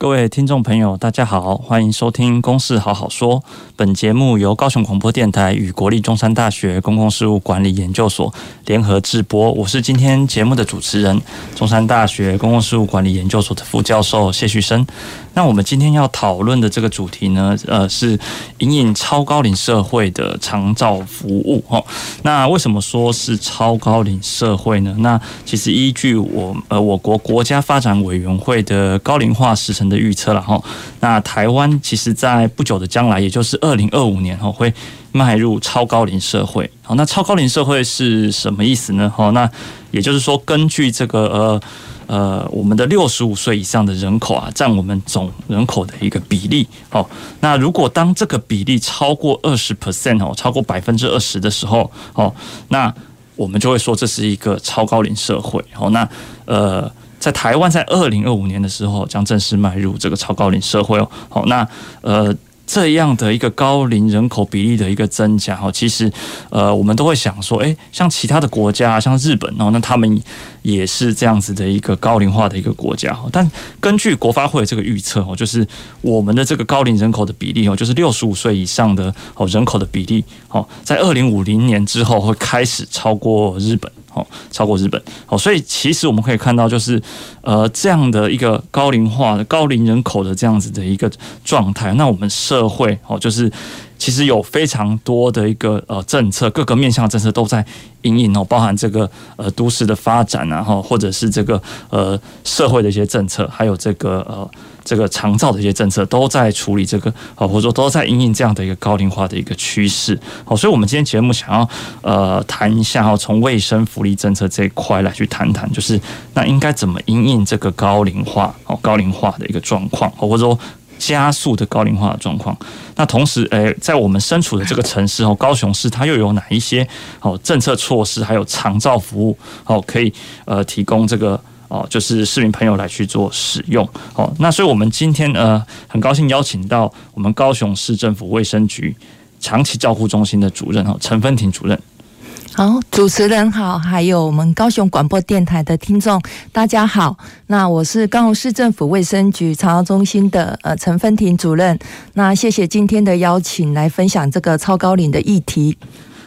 各位听众朋友，大家好，欢迎收听《公事好好说》。本节目由高雄广播电台与国立中山大学公共事务管理研究所联合制播。我是今天节目的主持人，中山大学公共事务管理研究所的副教授谢旭升。那我们今天要讨论的这个主题呢，呃，是引领超高龄社会的长照服务哈。那为什么说是超高龄社会呢？那其实依据我呃我国国家发展委员会的高龄化时程的预测了哈。那台湾其实在不久的将来，也就是二零二五年哈，会迈入超高龄社会。好，那超高龄社会是什么意思呢？哈，那也就是说，根据这个呃。呃，我们的六十五岁以上的人口啊，占我们总人口的一个比例。哦，那如果当这个比例超过二十 percent 哦，超过百分之二十的时候，哦，那我们就会说这是一个超高龄社会。哦，那呃，在台湾在二零二五年的时候，将正式迈入这个超高龄社会哦。好，那呃。这样的一个高龄人口比例的一个增加哈，其实呃，我们都会想说，诶，像其他的国家，像日本哦，那他们也是这样子的一个高龄化的一个国家哈。但根据国发会这个预测哦，就是我们的这个高龄人口的比例哦，就是六十五岁以上的哦人口的比例哦，在二零五零年之后会开始超过日本。超过日本。哦，所以其实我们可以看到，就是呃这样的一个高龄化的高龄人口的这样子的一个状态，那我们社会哦，就是其实有非常多的一个呃政策，各个面向的政策都在因应哦，包含这个呃都市的发展啊，或者是这个呃社会的一些政策，还有这个呃。这个长照的一些政策都在处理这个，啊，或者说都在因应这样的一个高龄化的一个趋势，好，所以，我们今天节目想要呃谈一下，哈，从卫生福利政策这一块来去谈谈，就是那应该怎么因应这个高龄化，哦，高龄化的一个状况，或者说加速的高龄化的状况。那同时，诶，在我们身处的这个城市哦，高雄市它又有哪一些哦政策措施，还有长照服务，哦，可以呃提供这个。哦，就是市民朋友来去做使用。哦，那所以我们今天呃，很高兴邀请到我们高雄市政府卫生局长期照护中心的主任哦，陈芬婷主任。好，主持人好，还有我们高雄广播电台的听众，大家好。那我是高雄市政府卫生局长照中心的呃陈芬婷主任。那谢谢今天的邀请，来分享这个超高龄的议题。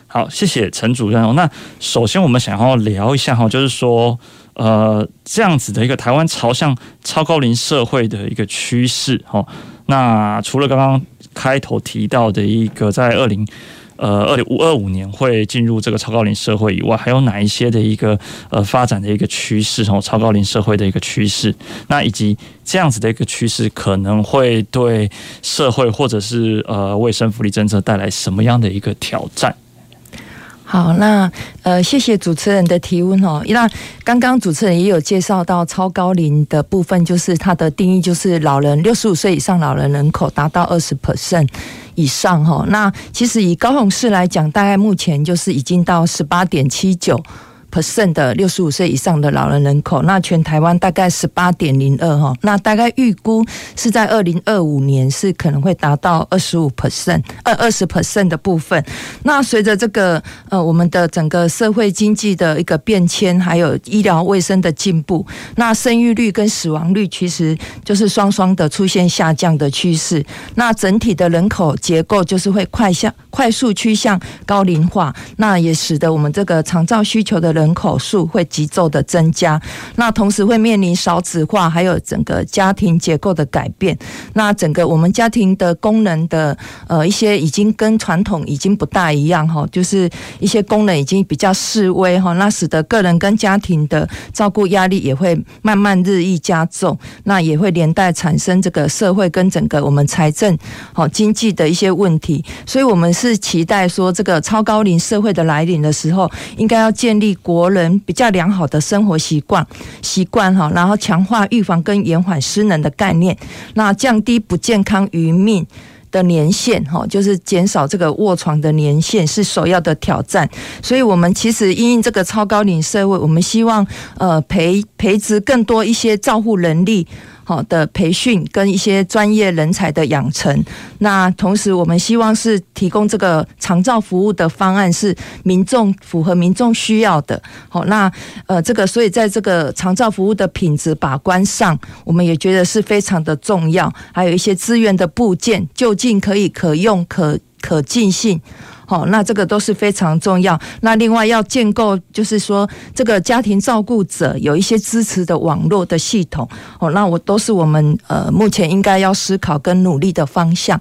好，谢谢陈主任。那首先我们想要聊一下哈，就是说。呃，这样子的一个台湾朝向超高龄社会的一个趋势，哈。那除了刚刚开头提到的一个在二零呃二零五二五年会进入这个超高龄社会以外，还有哪一些的一个呃发展的一个趋势，哈，超高龄社会的一个趋势，那以及这样子的一个趋势可能会对社会或者是呃卫生福利政策带来什么样的一个挑战？好，那呃，谢谢主持人的提问哦。那刚刚主持人也有介绍到超高龄的部分，就是它的定义就是老人六十五岁以上老人人口达到二十 percent 以上哈。那其实以高雄市来讲，大概目前就是已经到十八点七九。Percent 的六十五岁以上的老人人口，那全台湾大概十八点零二哈，那大概预估是在二零二五年是可能会达到二十五 percent，二二十 percent 的部分。那随着这个呃我们的整个社会经济的一个变迁，还有医疗卫生的进步，那生育率跟死亡率其实就是双双的出现下降的趋势。那整体的人口结构就是会快向快速趋向高龄化，那也使得我们这个长照需求的人。人口数会急骤的增加，那同时会面临少子化，还有整个家庭结构的改变。那整个我们家庭的功能的呃一些已经跟传统已经不大一样哈，就是一些功能已经比较式微哈，那使得个人跟家庭的照顾压力也会慢慢日益加重，那也会连带产生这个社会跟整个我们财政好经济的一些问题。所以我们是期待说，这个超高龄社会的来临的时候，应该要建立。国人比较良好的生活习惯习惯哈，然后强化预防跟延缓失能的概念，那降低不健康余命的年限哈，就是减少这个卧床的年限是首要的挑战。所以，我们其实因应这个超高龄社会，我们希望呃培培植更多一些照护能力。好的培训跟一些专业人才的养成，那同时我们希望是提供这个长照服务的方案是民众符合民众需要的。好，那呃这个所以在这个长照服务的品质把关上，我们也觉得是非常的重要。还有一些资源的部件，就近可以可用可可进性。好，那这个都是非常重要。那另外要建构，就是说这个家庭照顾者有一些支持的网络的系统。哦，那我都是我们呃目前应该要思考跟努力的方向。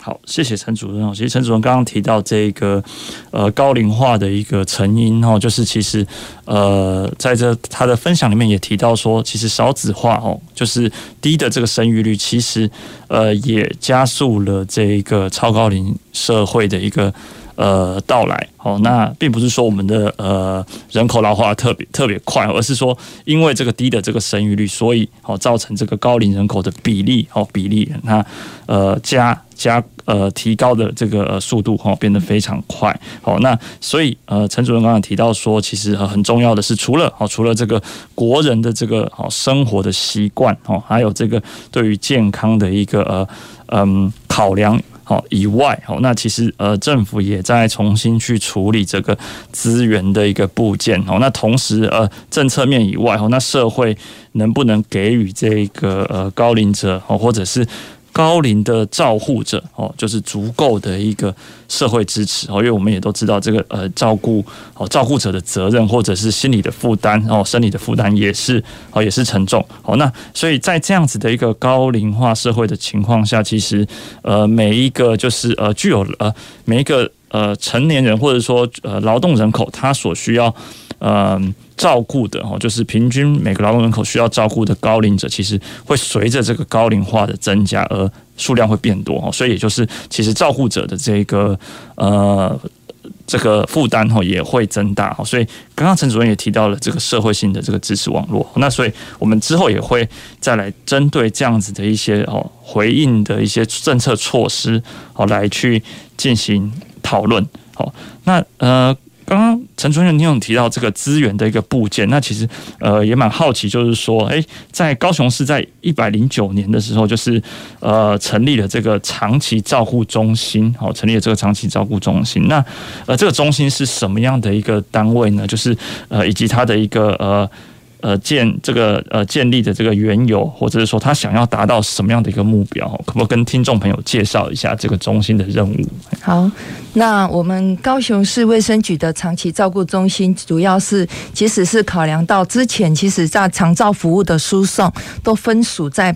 好，谢谢陈主任哦。其实陈主任刚刚提到这个呃高龄化的一个成因哦，就是其实呃在这他的分享里面也提到说，其实少子化哦，就是低的这个生育率，其实呃也加速了这一个超高龄社会的一个。呃，到来好，那并不是说我们的呃人口老化特别特别快，而是说因为这个低的这个生育率，所以好造成这个高龄人口的比例哦比例那呃加加呃提高的这个速度哈变得非常快好，那所以呃陈主任刚刚提到说，其实呃很重要的是除了好除了这个国人的这个好生活的习惯哦，还有这个对于健康的一个呃嗯考量。哦，以外，哦，那其实呃，政府也在重新去处理这个资源的一个部件。哦，那同时呃，政策面以外，哦，那社会能不能给予这个呃高龄者，哦，或者是？高龄的照护者哦，就是足够的一个社会支持哦，因为我们也都知道这个呃照顾哦照顾者的责任或者是心理的负担哦，生理的负担也是哦也是沉重哦。那所以在这样子的一个高龄化社会的情况下，其实呃每一个就是呃具有呃每一个呃成年人或者说呃劳动人口，他所需要呃。照顾的哦，就是平均每个劳动人口需要照顾的高龄者，其实会随着这个高龄化的增加而数量会变多哦，所以也就是其实照顾者的这个呃这个负担哦也会增大哦，所以刚刚陈主任也提到了这个社会性的这个支持网络，那所以我们之后也会再来针对这样子的一些哦回应的一些政策措施哦来去进行讨论好，那呃。刚刚陈主任你有提到这个资源的一个部件，那其实呃也蛮好奇，就是说，诶，在高雄市在一百零九年的时候，就是呃成立了这个长期照护中心，好，成立了这个长期照护中心。那呃这个中心是什么样的一个单位呢？就是呃以及它的一个呃。呃，建这个呃建立的这个缘由，或者是说他想要达到什么样的一个目标，可不可以跟听众朋友介绍一下这个中心的任务？好，那我们高雄市卫生局的长期照顾中心，主要是即使是考量到之前，其实在长照服务的输送都分属在。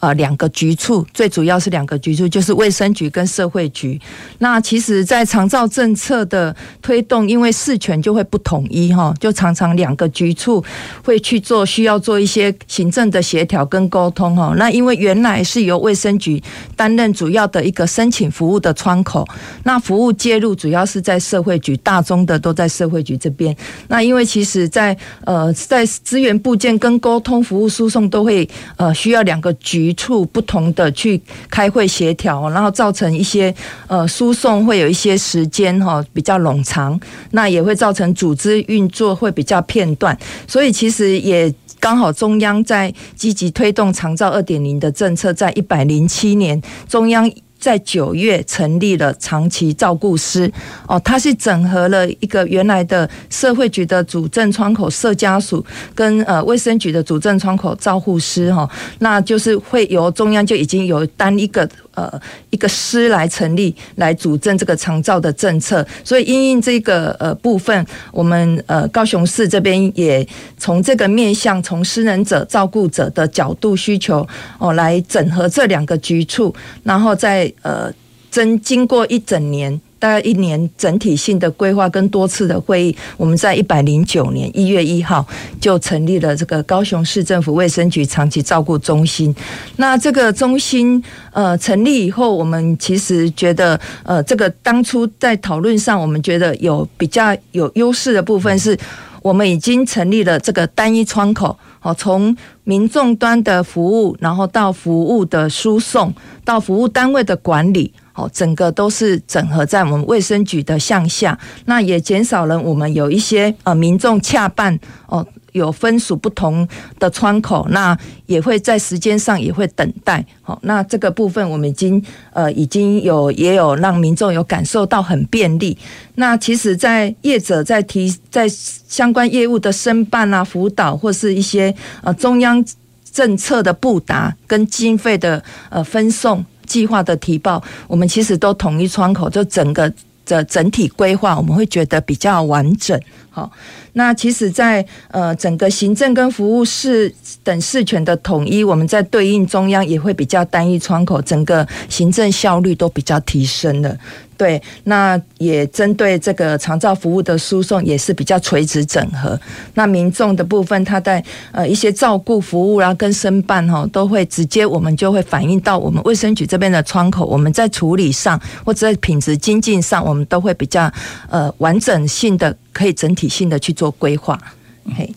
呃，两个局处，最主要是两个局处，就是卫生局跟社会局。那其实，在长照政策的推动，因为事权就会不统一哈，就常常两个局处会去做，需要做一些行政的协调跟沟通哈。那因为原来是由卫生局担任主要的一个申请服务的窗口，那服务介入主要是在社会局，大宗的都在社会局这边。那因为其实在，在呃在资源部件跟沟通服务输送都会呃需要两个局。处不同的去开会协调，然后造成一些呃输送会有一些时间哈比较冗长，那也会造成组织运作会比较片段，所以其实也刚好中央在积极推动长照二点零的政策，在一百零七年中央。在九月成立了长期照顾师哦，它是整合了一个原来的社会局的主政窗口社家属跟呃卫生局的主政窗口照护师哈，那就是会由中央就已经有单一个。呃，一个师来成立，来主政这个长照的政策，所以因应这个呃部分，我们呃高雄市这边也从这个面向，从失能者、照顾者的角度需求哦，来整合这两个局处，然后再呃经经过一整年。大概一年整体性的规划跟多次的会议，我们在一百零九年一月一号就成立了这个高雄市政府卫生局长期照顾中心。那这个中心呃成立以后，我们其实觉得呃这个当初在讨论上，我们觉得有比较有优势的部分是。我们已经成立了这个单一窗口，哦，从民众端的服务，然后到服务的输送，到服务单位的管理，哦，整个都是整合在我们卫生局的向下，那也减少了我们有一些呃民众洽办哦。有分属不同的窗口，那也会在时间上也会等待。好，那这个部分我们已经呃已经有也有让民众有感受到很便利。那其实，在业者在提在相关业务的申办啊、辅导或是一些呃中央政策的布达跟经费的呃分送计划的提报，我们其实都统一窗口，就整个的整体规划，我们会觉得比较完整。好。那其实在，呃整个行政跟服务事等事权的统一，我们在对应中央也会比较单一窗口，整个行政效率都比较提升了。对，那也针对这个长照服务的输送也是比较垂直整合。那民众的部分，他在呃一些照顾服务啊跟申办哈，都会直接我们就会反映到我们卫生局这边的窗口，我们在处理上或者品质精进上，我们都会比较呃完整性的，可以整体性的去做规划。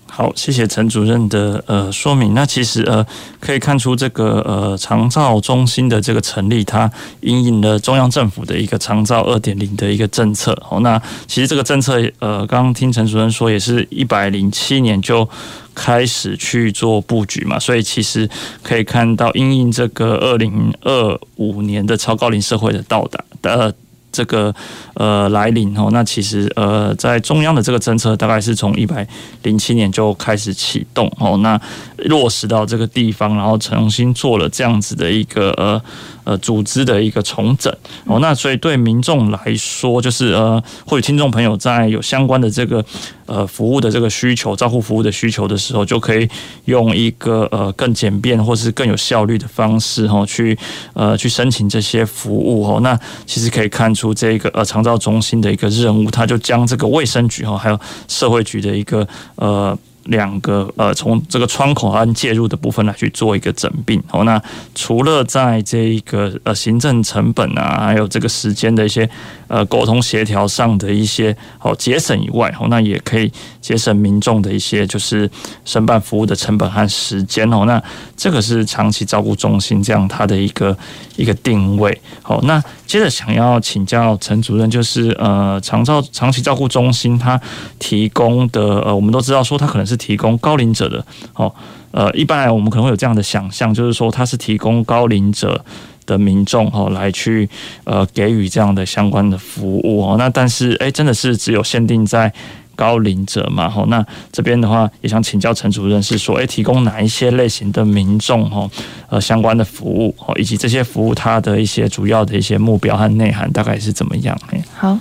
好，谢谢陈主任的呃说明。那其实呃可以看出，这个呃长照中心的这个成立，它因应了中央政府的一个长照二点零的一个政策。哦，那其实这个政策呃，刚刚听陈主任说，也是一百零七年就开始去做布局嘛，所以其实可以看到，因应这个二零二五年的超高龄社会的到达的。这个呃来临哦，那其实呃在中央的这个政策大概是从一百零七年就开始启动哦，那落实到这个地方，然后重新做了这样子的一个呃。呃，组织的一个重整哦，那所以对民众来说，就是呃，或者听众朋友在有相关的这个呃服务的这个需求、照护服务的需求的时候，就可以用一个呃更简便或是更有效率的方式哈，去呃去申请这些服务哦。那其实可以看出这个呃长照中心的一个任务，它就将这个卫生局哈，还有社会局的一个呃。两个呃，从这个窗口和介入的部分来去做一个整并哦。那除了在这一个呃行政成本啊，还有这个时间的一些呃沟通协调上的一些哦节省以外好，那也可以节省民众的一些就是申办服务的成本和时间哦。那这个是长期照顾中心这样它的一个一个定位。好，那接着想要请教陈主任，就是呃长照长期照顾中心它提供的呃，我们都知道说它可能是。提供高龄者的哦，呃，一般来我们可能会有这样的想象，就是说它是提供高龄者的民众哦来去呃给予这样的相关的服务哦，那但是诶，真的是只有限定在。高龄者嘛，吼，那这边的话也想请教陈主任，是说，诶，提供哪一些类型的民众，吼，呃，相关的服务，哦，以及这些服务它的一些主要的一些目标和内涵，大概是怎么样？好，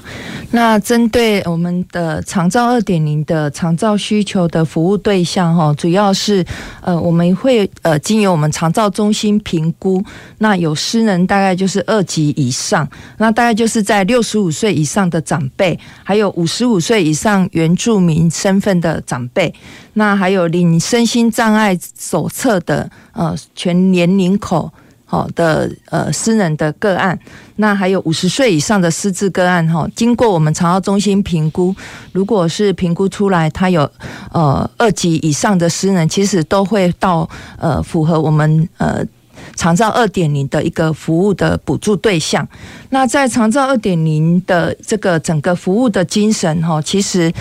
那针对我们的长照二点零的长照需求的服务对象，哈，主要是，呃，我们会呃经由我们长照中心评估，那有失能大概就是二级以上，那大概就是在六十五岁以上的长辈，还有五十五岁以上原住民身份的长辈，那还有领身心障碍手册的呃全年龄口好的呃失能的个案，那还有五十岁以上的失智个案哈，经过我们长照中心评估，如果是评估出来他有呃二级以上的失能，其实都会到呃符合我们呃。长照二点零的一个服务的补助对象，那在长照二点零的这个整个服务的精神哈，其实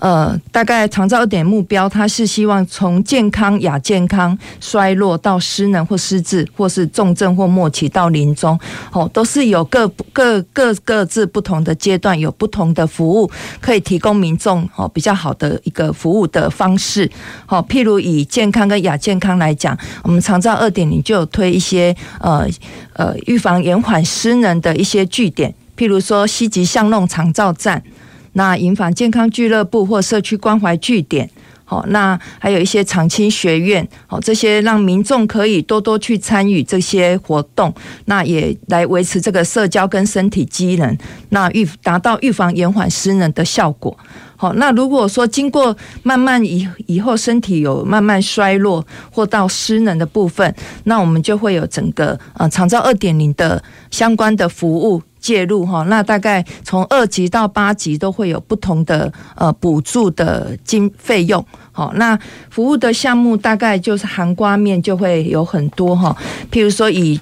呃，大概长照二点目标，它是希望从健康、亚健康、衰落到失能或失智，或是重症或末期到临终，哦，都是有各各各各自不同的阶段，有不同的服务可以提供民众哦比较好的一个服务的方式。好，譬如以健康跟亚健康来讲，我们长照二点零就有推。一些呃呃预防延缓失能的一些据点，譬如说西吉巷弄长照站，那银房健康俱乐部或社区关怀据点，好，那还有一些长青学院，好，这些让民众可以多多去参与这些活动，那也来维持这个社交跟身体机能，那预达到预防延缓失能的效果。好，那如果说经过慢慢以以后身体有慢慢衰弱或到失能的部分，那我们就会有整个呃长照二点零的相关的服务介入哈，那大概从二级到八级都会有不同的呃补助的经费用。好，那服务的项目大概就是含瓜面就会有很多哈，譬如说以。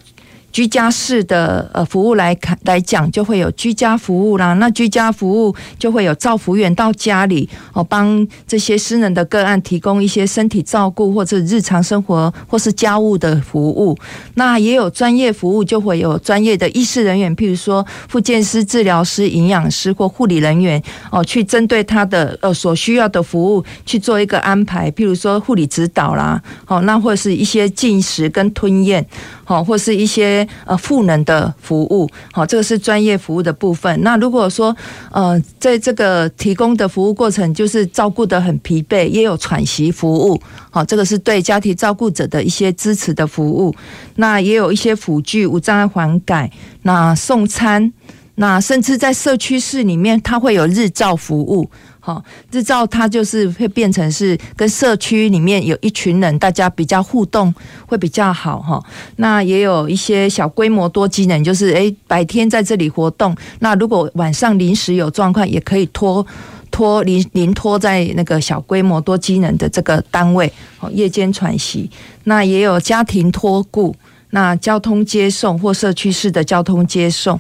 居家式的呃服务来看来讲，就会有居家服务啦。那居家服务就会有照服员到家里哦，帮这些私人的个案提供一些身体照顾或者日常生活或是家务的服务。那也有专业服务，就会有专业的医师人员，譬如说复健师、治疗师、营养师或护理人员哦，去针对他的呃所需要的服务去做一个安排，譬如说护理指导啦，哦，那或者是一些进食跟吞咽。好，或是一些呃赋能的服务，好，这个是专业服务的部分。那如果说呃，在这个提供的服务过程，就是照顾得很疲惫，也有喘息服务，好，这个是对家庭照顾者的一些支持的服务。那也有一些辅具、无障碍缓改，那送餐，那甚至在社区室里面，它会有日照服务。好，日照它就是会变成是跟社区里面有一群人，大家比较互动会比较好哈。那也有一些小规模多机能，就是诶白天在这里活动，那如果晚上临时有状况，也可以托托临临托在那个小规模多机能的这个单位，哦夜间喘息。那也有家庭托顾，那交通接送或社区式的交通接送。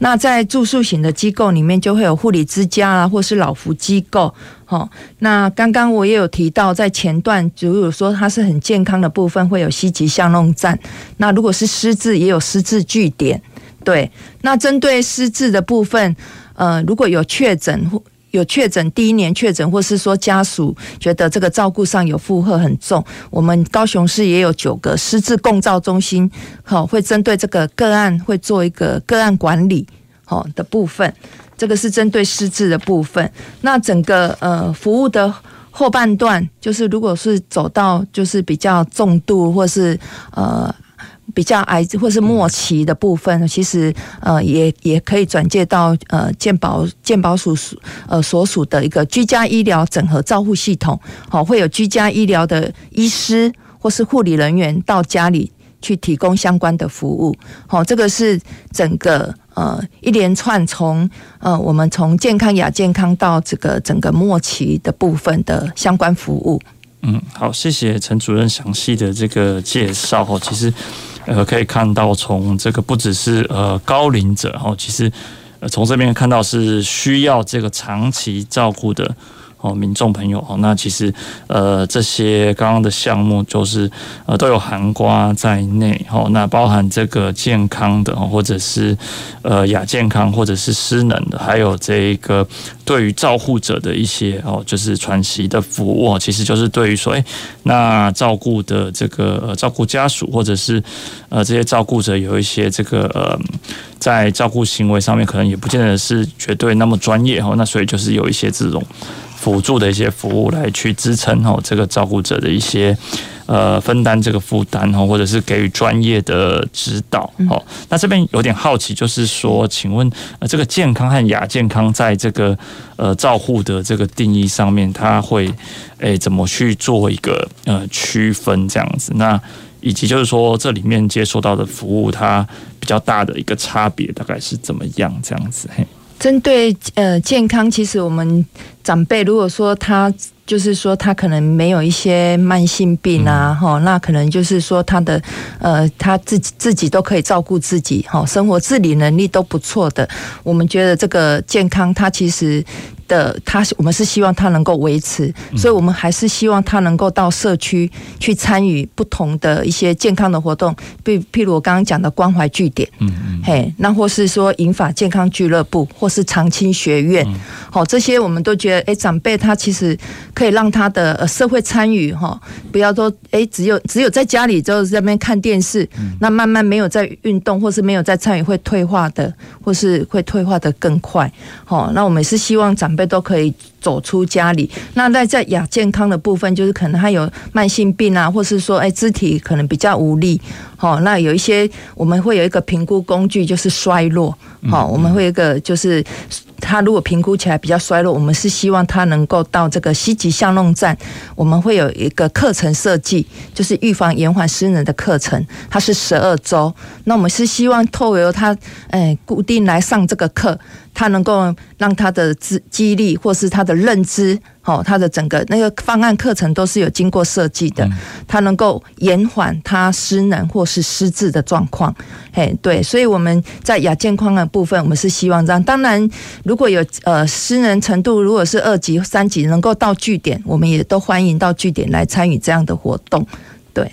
那在住宿型的机构里面，就会有护理之家啊，或是老福机构。好，那刚刚我也有提到，在前段，如果说它是很健康的部分，会有西极相弄站。那如果是失智，也有失智据点。对，那针对失智的部分，呃，如果有确诊或有确诊第一年确诊，或是说家属觉得这个照顾上有负荷很重，我们高雄市也有九个失智共照中心，好，会针对这个个案会做一个个案管理，好的部分，这个是针对失智的部分。那整个呃服务的后半段，就是如果是走到就是比较重度或是呃。比较癌或是末期的部分，其实呃也也可以转介到呃健保健保署属呃所属的一个居家医疗整合照护系统，好，会有居家医疗的医师或是护理人员到家里去提供相关的服务，好，这个是整个呃一连串从呃我们从健康亚健康到这个整个末期的部分的相关服务。嗯，好，谢谢陈主任详细的这个介绍哦，其实。呃，可以看到，从这个不只是呃高龄者哈，其实呃从这边看到是需要这个长期照顾的。哦，民众朋友，哦，那其实呃，这些刚刚的项目就是呃都有含瓜在内，哦，那包含这个健康的，或者是呃亚健康，或者是失能的，还有这个对于照护者的一些哦，就是喘息的服务，其实就是对于说，哎，那照顾的这个呃照顾家属，或者是呃这些照顾者有一些这个呃在照顾行为上面，可能也不见得是绝对那么专业，哦，那所以就是有一些这种。辅助的一些服务来去支撑哦，这个照顾者的一些呃分担这个负担哦，或者是给予专业的指导哦。那这边有点好奇，就是说，请问呃这个健康和亚健康在这个呃照护的这个定义上面，它会诶怎么去做一个呃区分这样子？那以及就是说这里面接受到的服务，它比较大的一个差别大概是怎么样这样子？嘿。针对呃健康，其实我们长辈如果说他就是说他可能没有一些慢性病啊，哈，那可能就是说他的呃他自己自己都可以照顾自己，哈，生活自理能力都不错的。我们觉得这个健康，它其实。的他，我们是希望他能够维持，所以我们还是希望他能够到社区去参与不同的一些健康的活动，比譬如我刚刚讲的关怀据点，嗯嗯，嘿，那或是说银发健康俱乐部，或是长青学院，好，这些我们都觉得，哎，长辈他其实可以让他的社会参与，哈，不要说，哎，只有只有在家里就是在那边看电视，那慢慢没有在运动，或是没有在参与，会退化的，或是会退化的更快，好，那我们是希望长。都可以走出家里。那在在亚健康的部分，就是可能他有慢性病啊，或是说，哎，肢体可能比较无力，好，那有一些我们会有一个评估工具，就是衰落。好，我们会有一个就是。他如果评估起来比较衰落，我们是希望他能够到这个西极巷弄站，我们会有一个课程设计，就是预防延缓失能的课程，它是十二周。那我们是希望透过他，哎，固定来上这个课。他能够让他的记记忆力，或是他的认知，好，他的整个那个方案课程都是有经过设计的。他能够延缓他失能或是失智的状况。嘿，对，所以我们在亚健康的部分，我们是希望这样。当然，如果有呃失能程度，如果是二级、三级，能够到据点，我们也都欢迎到据点来参与这样的活动。对，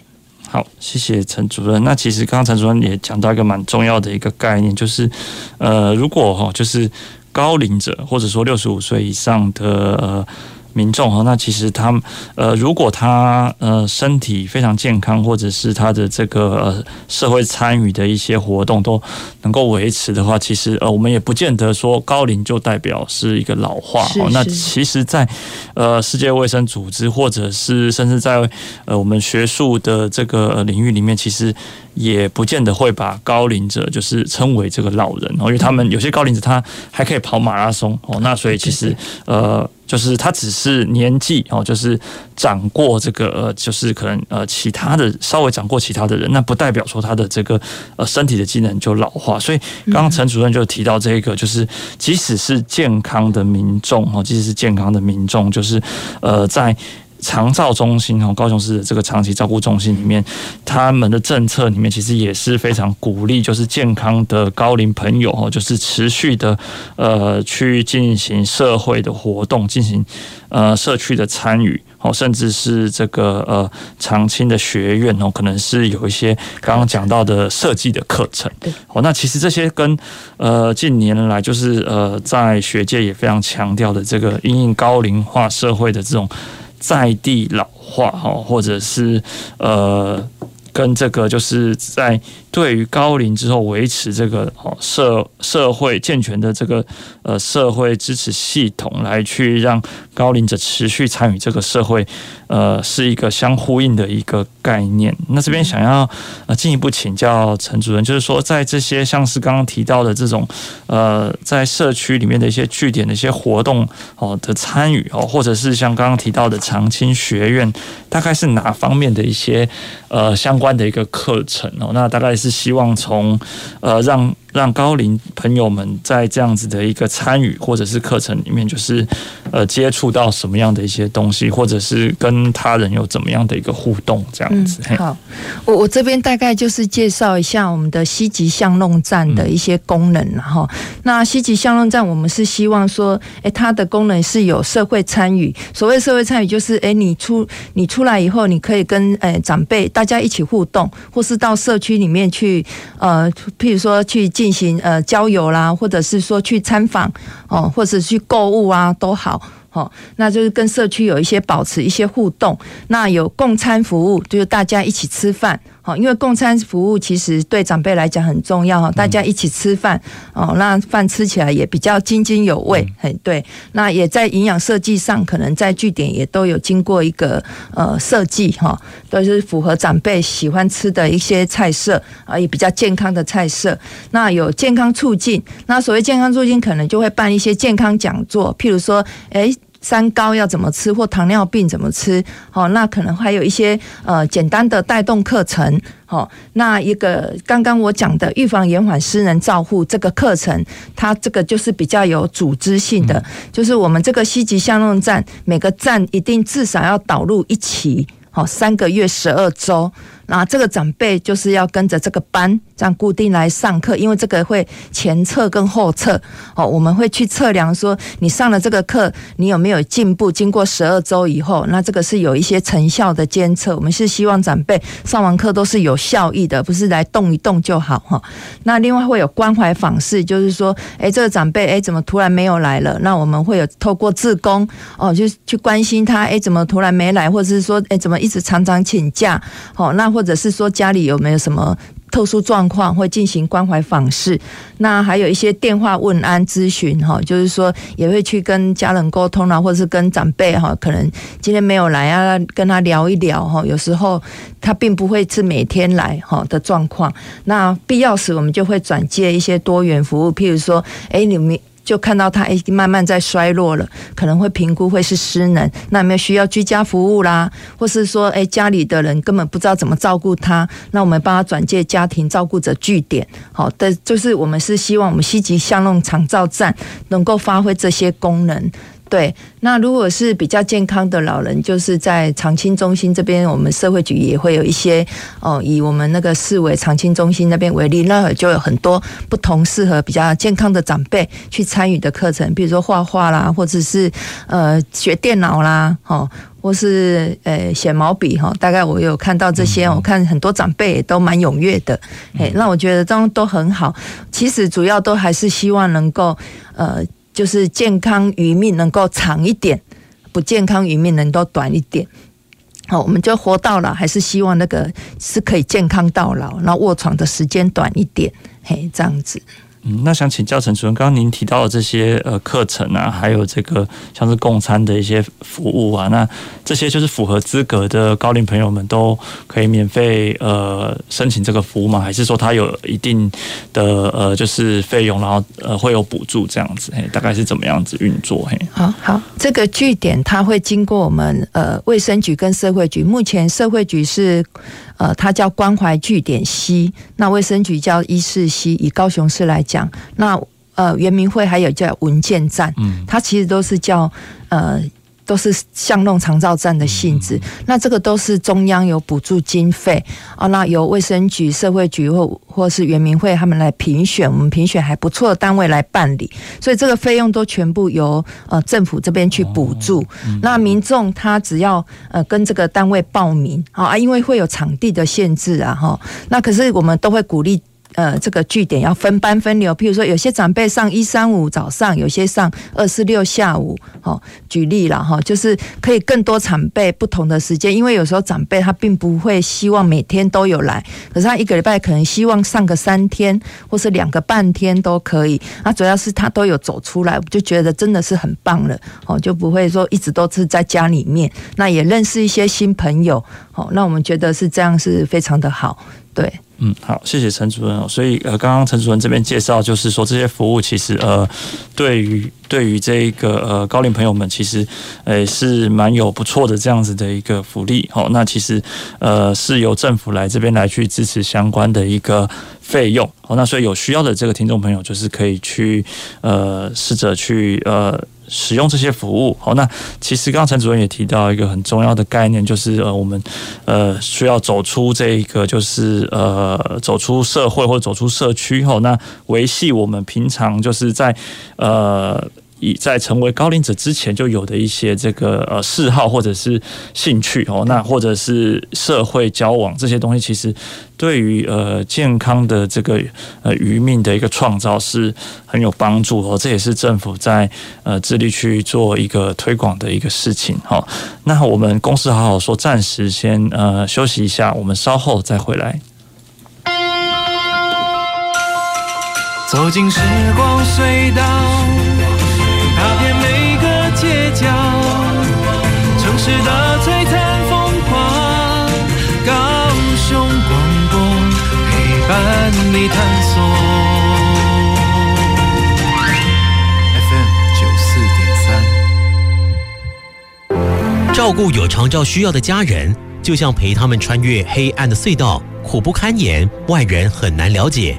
好，谢谢陈主任。那其实刚刚陈主任也讲到一个蛮重要的一个概念，就是呃，如果哈，就是高龄者或者说六十五岁以上的呃。民众哈，那其实他们呃，如果他呃身体非常健康，或者是他的这个呃社会参与的一些活动都能够维持的话，其实呃我们也不见得说高龄就代表是一个老化。是是。那其实，在呃世界卫生组织或者是甚至在呃我们学术的这个领域里面，其实。也不见得会把高龄者就是称为这个老人哦，因为他们有些高龄者他还可以跑马拉松哦，那所以其实呃，就是他只是年纪哦，就是长过这个呃，就是可能呃其他的稍微长过其他的人，那不代表说他的这个呃身体的机能就老化。所以刚刚陈主任就提到这个，就是即使是健康的民众哦，即使是健康的民众，就是呃在。长照中心哦，高雄市的这个长期照顾中心里面，他们的政策里面其实也是非常鼓励，就是健康的高龄朋友哦，就是持续的呃去进行社会的活动，进行呃社区的参与哦，甚至是这个呃长青的学院哦，可能是有一些刚刚讲到的设计的课程哦。那其实这些跟呃近年来就是呃在学界也非常强调的这个因应高龄化社会的这种。在地老化哈，或者是呃，跟这个就是在。对于高龄之后维持这个哦社社会健全的这个呃社会支持系统，来去让高龄者持续参与这个社会，呃，是一个相呼应的一个概念。那这边想要呃进一步请教陈主任，就是说在这些像是刚刚提到的这种呃在社区里面的一些据点的一些活动哦的参与哦，或者是像刚刚提到的长青学院，大概是哪方面的一些呃相关的一个课程哦？那大概。是希望从呃让让高龄朋友们在这样子的一个参与或者是课程里面，就是呃接触到什么样的一些东西，或者是跟他人有怎么样的一个互动，这样子。嗯、好，我我这边大概就是介绍一下我们的西极巷弄站的一些功能，然后、嗯、那西极巷弄站我们是希望说，哎，它的功能是有社会参与。所谓社会参与，就是哎，你出你出来以后，你可以跟哎长辈大家一起互动，或是到社区里面。去呃，譬如说去进进行呃郊游啦，或者是说去参访哦，或者是去购物啊，都好。哦，那就是跟社区有一些保持一些互动。那有共餐服务，就是大家一起吃饭。好，因为共餐服务其实对长辈来讲很重要哈，大家一起吃饭哦，那饭吃起来也比较津津有味。很对。那也在营养设计上，可能在据点也都有经过一个呃设计哈，都是符合长辈喜欢吃的一些菜色啊，也比较健康的菜色。那有健康促进，那所谓健康促进，可能就会办一些健康讲座，譬如说，哎。三高要怎么吃，或糖尿病怎么吃？好，那可能还有一些呃简单的带动课程。好，那一个刚刚我讲的预防延缓失能照护这个课程，它这个就是比较有组织性的，就是我们这个西级巷弄站每个站一定至少要导入一期，好，三个月十二周。那这个长辈就是要跟着这个班这样固定来上课，因为这个会前测跟后测哦，我们会去测量说你上了这个课，你有没有进步？经过十二周以后，那这个是有一些成效的监测。我们是希望长辈上完课都是有效益的，不是来动一动就好哈。那另外会有关怀访视，就是说，哎，这个长辈哎怎么突然没有来了？那我们会有透过自工哦，就去关心他，哎怎么突然没来，或者是说哎怎么一直常常请假？哦，那。或者是说家里有没有什么特殊状况，会进行关怀访视。那还有一些电话问安咨询，哈，就是说也会去跟家人沟通啊，或者是跟长辈哈，可能今天没有来啊，跟他聊一聊哈。有时候他并不会是每天来哈的状况。那必要时，我们就会转介一些多元服务，譬如说，哎，你们。就看到他已经慢慢在衰落了，可能会评估会是失能，那有没有需要居家服务啦？或是说，哎，家里的人根本不知道怎么照顾他，那我们帮他转介家庭照顾者据点。好的，就是我们是希望我们西极巷弄长照站能够发挥这些功能。对，那如果是比较健康的老人，就是在长青中心这边，我们社会局也会有一些哦，以我们那个市委长青中心那边为例，那就有很多不同适合比较健康的长辈去参与的课程，比如说画画啦，或者是呃学电脑啦，哦，或是呃写毛笔哈。大概我有看到这些，我看很多长辈也都蛮踊跃的，哎，那我觉得这样都很好。其实主要都还是希望能够呃。就是健康余命能够长一点，不健康余命能够短一点。好，我们就活到老，还是希望那个是可以健康到老，那卧床的时间短一点，嘿，这样子。嗯，那想请教陈主任，刚刚您提到的这些呃课程啊，还有这个像是共餐的一些服务啊，那这些就是符合资格的高龄朋友们都可以免费呃申请这个服务吗？还是说它有一定的呃就是费用，然后呃会有补助这样子？嘿，大概是怎么样子运作？嘿，好好，这个据点它会经过我们呃卫生局跟社会局，目前社会局是。呃，它叫关怀据点西那卫生局叫一四西。以高雄市来讲，那呃，圆明会还有叫文件站，嗯，它其实都是叫呃。都是巷弄长照站的性质，那这个都是中央有补助经费啊，那由卫生局、社会局或或是原民会他们来评选，我们评选还不错的单位来办理，所以这个费用都全部由呃政府这边去补助。那民众他只要呃跟这个单位报名啊，因为会有场地的限制啊哈，那可是我们都会鼓励。呃，这个据点要分班分流，譬如说有些长辈上一三五早上，有些上二四六下午，哦，举例了哈，就是可以更多长辈不同的时间，因为有时候长辈他并不会希望每天都有来，可是他一个礼拜可能希望上个三天或是两个半天都可以，那主要是他都有走出来，我就觉得真的是很棒了，哦，就不会说一直都是在家里面，那也认识一些新朋友，哦，那我们觉得是这样是非常的好，对。嗯，好，谢谢陈主任哦。所以呃，刚刚陈主任这边介绍，就是说这些服务其实呃，对于对于这个呃高龄朋友们，其实呃是蛮有不错的这样子的一个福利哦。那其实呃是由政府来这边来去支持相关的一个费用哦。那所以有需要的这个听众朋友，就是可以去呃试着去呃。使用这些服务，好，那其实刚刚陈主任也提到一个很重要的概念，就是呃，我们呃需要走出这个，就是呃走出社会或者走出社区后，那维系我们平常就是在呃。以在成为高龄者之前就有的一些这个呃嗜好或者是兴趣哦，那或者是社会交往这些东西，其实对于呃健康的这个呃余命的一个创造是很有帮助哦。这也是政府在呃致力去做一个推广的一个事情哈。那我们公司好好说，暂时先呃休息一下，我们稍后再回来。走进时光隧道。你探索。FM 九四点三，照顾有长照需要的家人，就像陪他们穿越黑暗的隧道，苦不堪言，外人很难了解。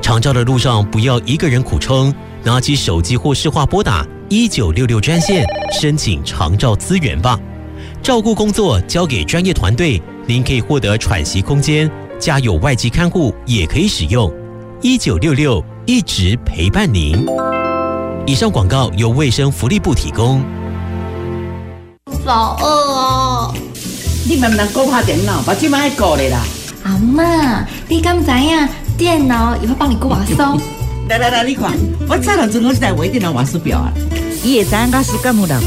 长照的路上，不要一个人苦撑。拿起手机或市话拨打一九六六专线，申请长照资源吧。照顾工作交给专业团队，您可以获得喘息空间。家有外籍看护也可以使用一九六六，一直陪伴您。以上广告由卫生福利部提供。好饿哦！你慢慢顾下电脑，把这麦顾了啦。阿妈，你敢知影电脑也会帮你顾瓦松？来来来，你看，我早上正好是在微电脑瓦斯表啊。伊会知影甲时间有漏去，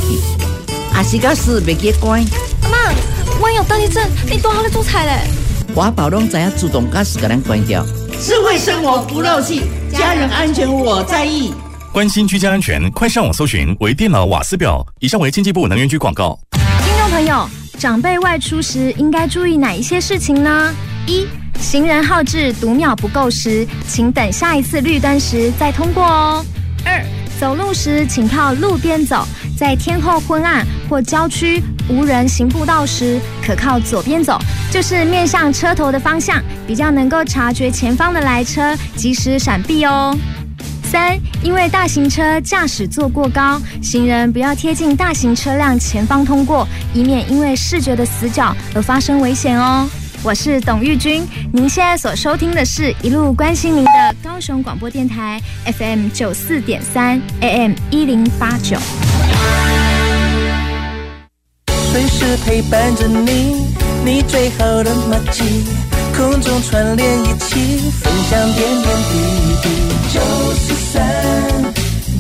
啊时间是袂记关。妈，我有得地震，你多好在做菜嘞。华宝拢知影自动驾驶给咱关掉。智慧生活不漏气，家人安全我在意。关心居家安全，快上网搜寻微电脑瓦斯表。以上为经济部能源局广告。听众朋友，长辈外出时应该注意哪一些事情呢？一、行人号志读秒不够时，请等下一次绿灯时再通过哦。二、走路时请靠路边走，在天候昏暗或郊区无人行步道时，可靠左边走，就是面向车头的方向，比较能够察觉前方的来车，及时闪避哦。三、因为大型车驾驶座过高，行人不要贴近大型车辆前方通过，以免因为视觉的死角而发生危险哦。我是董玉君，您现在所收听的是一路关心您的高雄广播电台 FM 九四点三 AM 一零八九，随时陪伴着你，你最好的默契，空中串联一起，分享点点滴滴。九四三，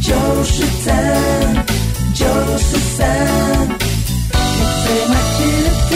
九四三，九四三，你最默契的电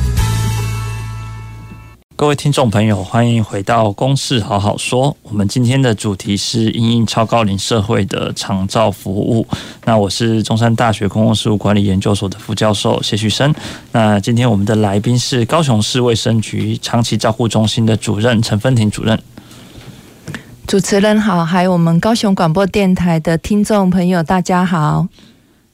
各位听众朋友，欢迎回到《公事好好说》。我们今天的主题是因应超高龄社会的长照服务。那我是中山大学公共事务管理研究所的副教授谢旭升。那今天我们的来宾是高雄市卫生局长期照护中心的主任陈芬婷主任。主持人好，还有我们高雄广播电台的听众朋友，大家好。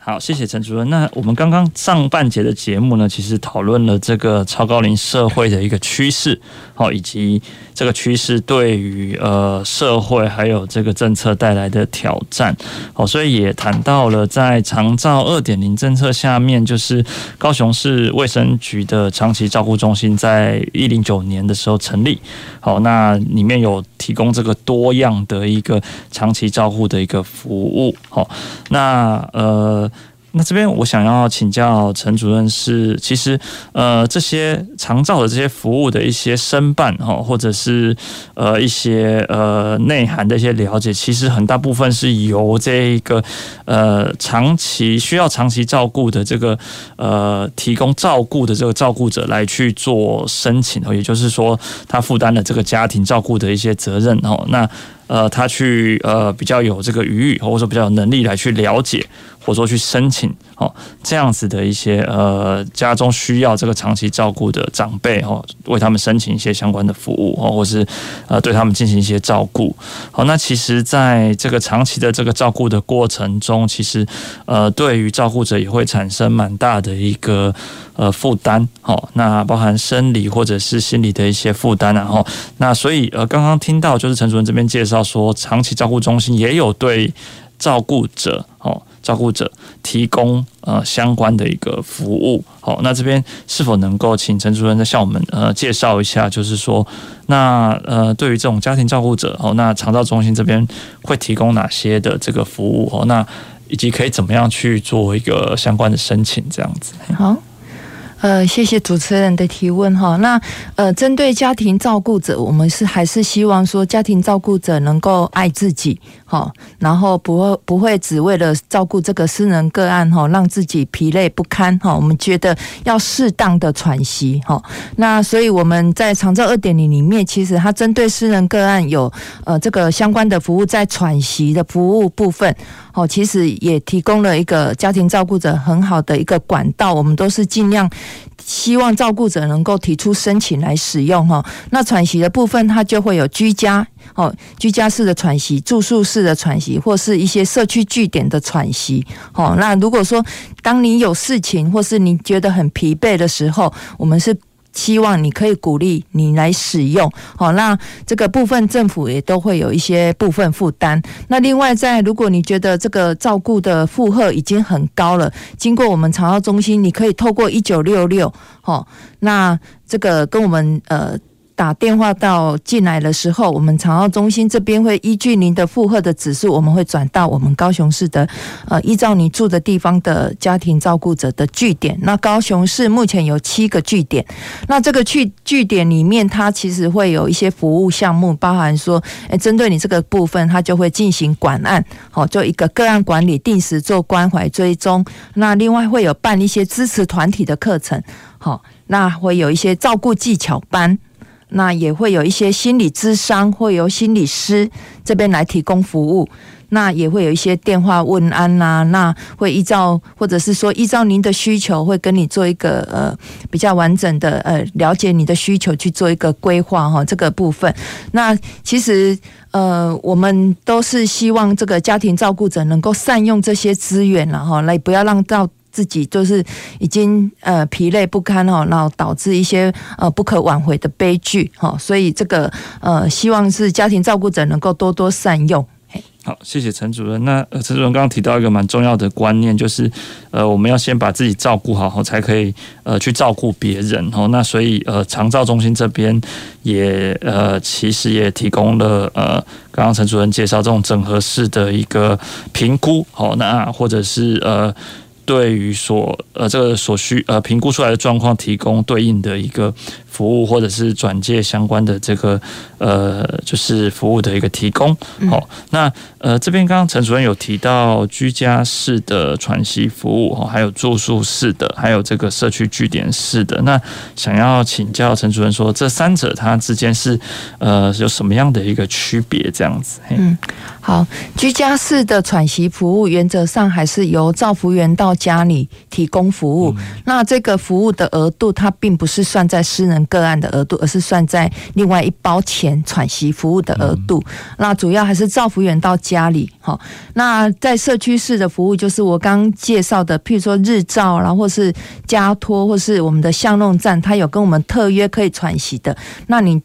好，谢谢陈主任。那我们刚刚上半节的节目呢，其实讨论了这个超高龄社会的一个趋势，好，以及这个趋势对于呃社会还有这个政策带来的挑战，好，所以也谈到了在长照二点零政策下面，就是高雄市卫生局的长期照护中心在一零九年的时候成立，好，那里面有提供这个多样的一个长期照护的一个服务，好，那呃。那这边我想要请教陈主任是，其实呃这些长照的这些服务的一些申办哈，或者是呃一些呃内涵的一些了解，其实很大部分是由这个呃长期需要长期照顾的这个呃提供照顾的这个照顾者来去做申请哦，也就是说他负担了这个家庭照顾的一些责任哦，那。呃，他去呃比较有这个余裕，或者说比较有能力来去了解，或说去申请哦，这样子的一些呃家中需要这个长期照顾的长辈哦，为他们申请一些相关的服务哦，或是呃对他们进行一些照顾。好，那其实在这个长期的这个照顾的过程中，其实呃对于照顾者也会产生蛮大的一个。呃，负担，哦，那包含生理或者是心理的一些负担，然后，那所以呃，刚刚听到就是陈主任这边介绍说，长期照顾中心也有对照顾者，哦，照顾者提供呃相关的一个服务，好，那这边是否能够请陈主任再向我们呃介绍一下，就是说，那呃，对于这种家庭照顾者，哦，那肠道中心这边会提供哪些的这个服务，哦，那以及可以怎么样去做一个相关的申请，这样子，好。呃，谢谢主持人的提问哈。那呃，针对家庭照顾者，我们是还是希望说，家庭照顾者能够爱自己哈，然后不会不会只为了照顾这个私人个案哈，让自己疲累不堪哈。我们觉得要适当的喘息哈。那所以我们在长照二点零里面，其实它针对私人个案有呃这个相关的服务，在喘息的服务部分。哦，其实也提供了一个家庭照顾者很好的一个管道，我们都是尽量希望照顾者能够提出申请来使用哈。那喘息的部分，它就会有居家哦，居家式的喘息、住宿式的喘息，或是一些社区据点的喘息。哦，那如果说当你有事情，或是你觉得很疲惫的时候，我们是。希望你可以鼓励你来使用，好，那这个部分政府也都会有一些部分负担。那另外在，如果你觉得这个照顾的负荷已经很高了，经过我们长照中心，你可以透过一九六六，好，那这个跟我们呃打电话到进来的时候，我们长照中心这边会依据您的负荷的指数，我们会转到我们高雄市的呃，依照你住的地方的家庭照顾者的据点。那高雄市目前有七个据点，那这个据据点里面，它其实会有一些服务项目，包含说，诶，针对你这个部分，它就会进行管案，好，做一个个案管理，定时做关怀追踪。那另外会有办一些支持团体的课程，好，那会有一些照顾技巧班。那也会有一些心理咨商，会由心理师这边来提供服务。那也会有一些电话问安啦、那会依照或者是说依照您的需求，会跟你做一个呃比较完整的呃了解你的需求去做一个规划哈。这个部分，那其实呃我们都是希望这个家庭照顾者能够善用这些资源了哈，来不要让到。自己就是已经呃疲累不堪哈，然后导致一些呃不可挽回的悲剧哈，所以这个呃希望是家庭照顾者能够多多善用。好，谢谢陈主任。那陈主任刚刚提到一个蛮重要的观念，就是呃我们要先把自己照顾好，才可以呃去照顾别人哦。那所以呃长照中心这边也呃其实也提供了呃刚刚陈主任介绍这种整合式的一个评估哦，那或者是呃。对于所呃这个所需呃评估出来的状况，提供对应的一个。服务或者是转介相关的这个呃，就是服务的一个提供。好、嗯，那呃这边刚刚陈主任有提到居家式的喘息服务哈，还有住宿式的，还有这个社区据点式的。那想要请教陈主任说，这三者它之间是呃有什么样的一个区别？这样子。嗯，好，居家式的喘息服务原则上还是由照服员到家里提供服务。嗯、那这个服务的额度，它并不是算在私人个案的额度，而是算在另外一包钱喘息服务的额度。那主要还是照服员到家里，好。那在社区式的服务，就是我刚介绍的，譬如说日照，然后或是家托，或是我们的巷弄站，它有跟我们特约可以喘息的。那你。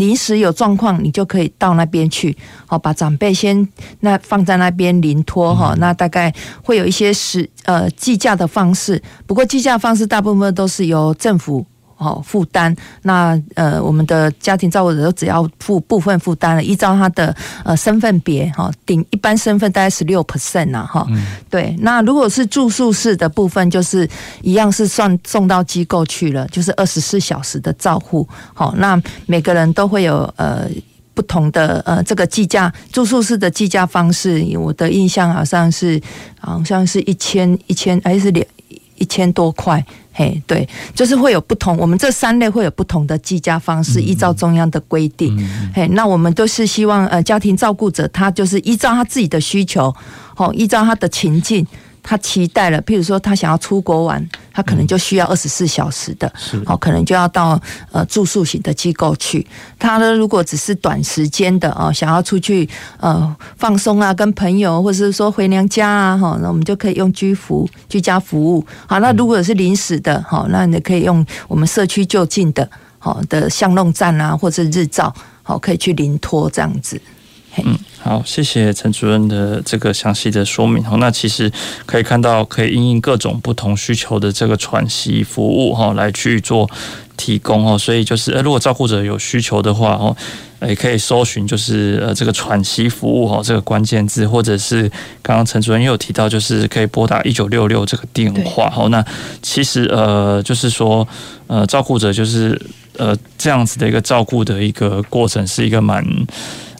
临时有状况，你就可以到那边去，好，把长辈先那放在那边临托哈。那大概会有一些是呃计价的方式，不过计价方式大部分都是由政府。好负担，那呃，我们的家庭照顾者都只要负部分负担了，依照他的呃身份别哈，顶一般身份大概十六 percent 呐哈，对。那如果是住宿式的部分，就是一样是算送到机构去了，就是二十四小时的照护。好，那每个人都会有呃不同的呃这个计价住宿式的计价方式，我的印象好像是好像是一千一千还是两一千多块。嘿，对，就是会有不同，我们这三类会有不同的计价方式，依照中央的规定。嘿，那我们都是希望呃，家庭照顾者他就是依照他自己的需求，好，依照他的情境。他期待了，譬如说他想要出国玩，他可能就需要二十四小时的，好，可能就要到呃住宿型的机构去。他呢，如果只是短时间的哦，想要出去呃放松啊，跟朋友，或者是说回娘家啊，哈，那我们就可以用居服居家服务。好，那如果是临时的，好，那你可以用我们社区就近的，好的巷弄站啊，或者日照，好，可以去临托这样子。嗯，好，谢谢陈主任的这个详细的说明。好，那其实可以看到，可以因应各种不同需求的这个喘息服务哈，来去做提供哦。所以就是，呃，如果照顾者有需求的话哦，也可以搜寻就是呃这个喘息服务哈这个关键字，或者是刚刚陈主任也有提到，就是可以拨打一九六六这个电话。好，那其实呃就是说呃照顾者就是呃这样子的一个照顾的一个过程，是一个蛮。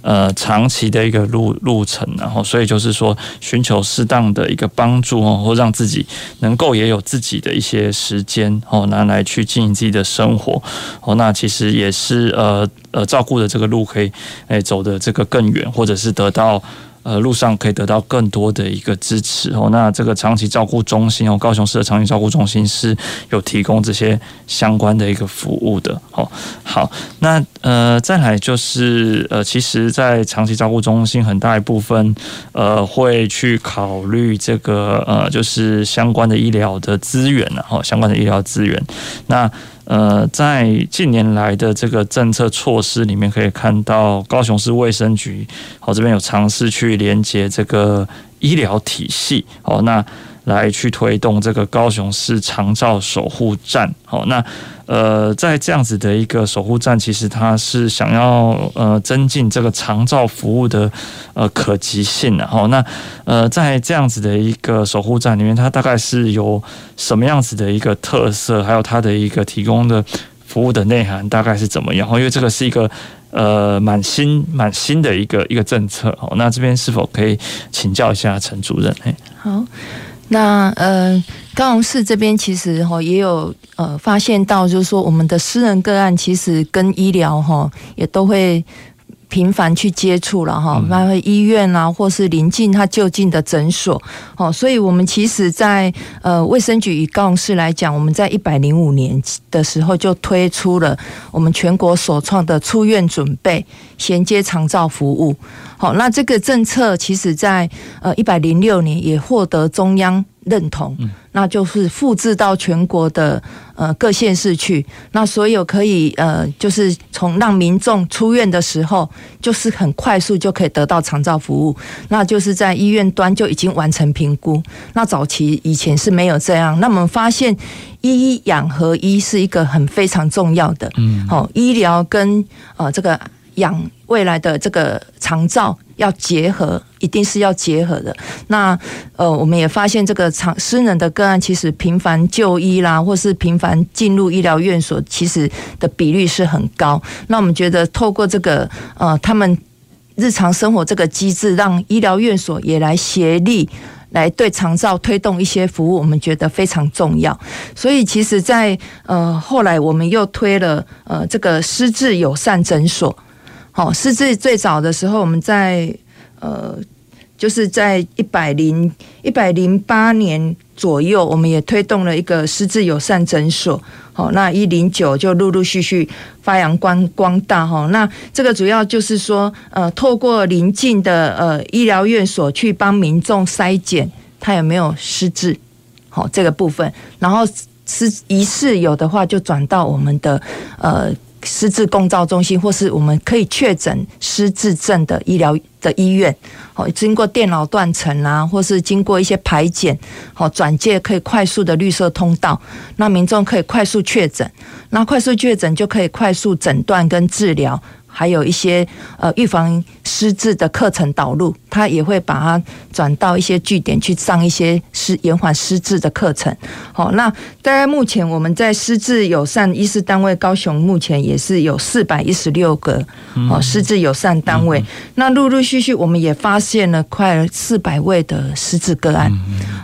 呃，长期的一个路路程，然后所以就是说，寻求适当的一个帮助哦，或让自己能够也有自己的一些时间哦，拿来去经营自己的生活哦，那其实也是呃呃，照顾的这个路可以诶走的这个更远，或者是得到。呃，路上可以得到更多的一个支持哦。那这个长期照顾中心哦，高雄市的长期照顾中心是有提供这些相关的一个服务的哦。好，那呃，再来就是呃，其实，在长期照顾中心很大一部分呃，会去考虑这个呃，就是相关的医疗的资源然后相关的医疗资源那。呃，在近年来的这个政策措施里面，可以看到高雄市卫生局，好这边有尝试去连接这个医疗体系。好，那来去推动这个高雄市长照守护站。好，那呃，在这样子的一个守护站，其实它是想要呃增进这个长照服务的呃可及性。然后，那呃，在这样子的一个守护站里面，它大概是有什么样子的一个特色，还有它的一个提供的服务的内涵大概是怎么样？因为这个是一个呃蛮新蛮新的一个一个政策。哦，那这边是否可以请教一下陈主任？嘿，好。那呃，高雄市这边其实哈也有呃发现到，就是说我们的私人个案其实跟医疗哈也都会频繁去接触了哈，包括医院啊，或是临近他就近的诊所，哦，所以我们其实在呃卫生局与高雄市来讲，我们在一百零五年的时候就推出了我们全国首创的出院准备衔接长照服务。好，那这个政策其实在呃一百零六年也获得中央认同，那就是复制到全国的呃各县市去。那所有可以呃就是从让民众出院的时候，就是很快速就可以得到长照服务，那就是在医院端就已经完成评估。那早期以前是没有这样，那我们发现医养合一是一个很非常重要的，嗯，好，医疗跟呃这个。养未来的这个长照要结合，一定是要结合的。那呃，我们也发现这个长私人的个案，其实频繁就医啦，或是频繁进入医疗院所，其实的比率是很高。那我们觉得透过这个呃，他们日常生活这个机制，让医疗院所也来协力来对长照推动一些服务，我们觉得非常重要。所以其实在，呃后来我们又推了呃这个失智友善诊所。好，失智最早的时候，我们在呃，就是在一百零一百零八年左右，我们也推动了一个失智友善诊所。好，那一零九就陆陆续续发扬光光大哈。那这个主要就是说，呃，透过邻近的呃医疗院所去帮民众筛检他有没有失智，好这个部分，然后失疑似有的话，就转到我们的呃。失智共照中心，或是我们可以确诊失智症的医疗的医院，好，经过电脑断层啊，或是经过一些排检，好，转介可以快速的绿色通道，那民众可以快速确诊，那快速确诊就可以快速诊断跟治疗。还有一些呃预防失智的课程导入，他也会把它转到一些据点去上一些失延缓失智的课程。好，那大概目前我们在失智友善医师单位高雄目前也是有四百一十六个哦失智友善单位。那陆陆续续我们也发现了快四百位的失智个案。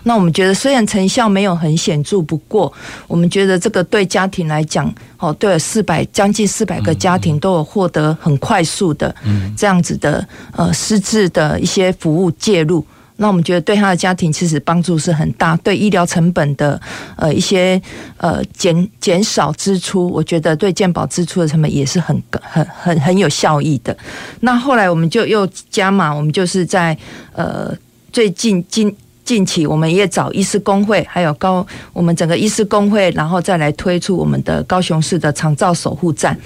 那我们觉得虽然成效没有很显著，不过我们觉得这个对家庭来讲。哦，对，四百将近四百个家庭都有获得很快速的这样子的呃失智的一些服务介入，那我们觉得对他的家庭其实帮助是很大，对医疗成本的呃一些呃减减少支出，我觉得对健保支出的成本也是很很很很有效益的。那后来我们就又加码，我们就是在呃最近近。近期我们也找医师工会，还有高我们整个医师工会，然后再来推出我们的高雄市的长照守护站。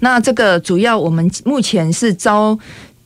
那这个主要我们目前是招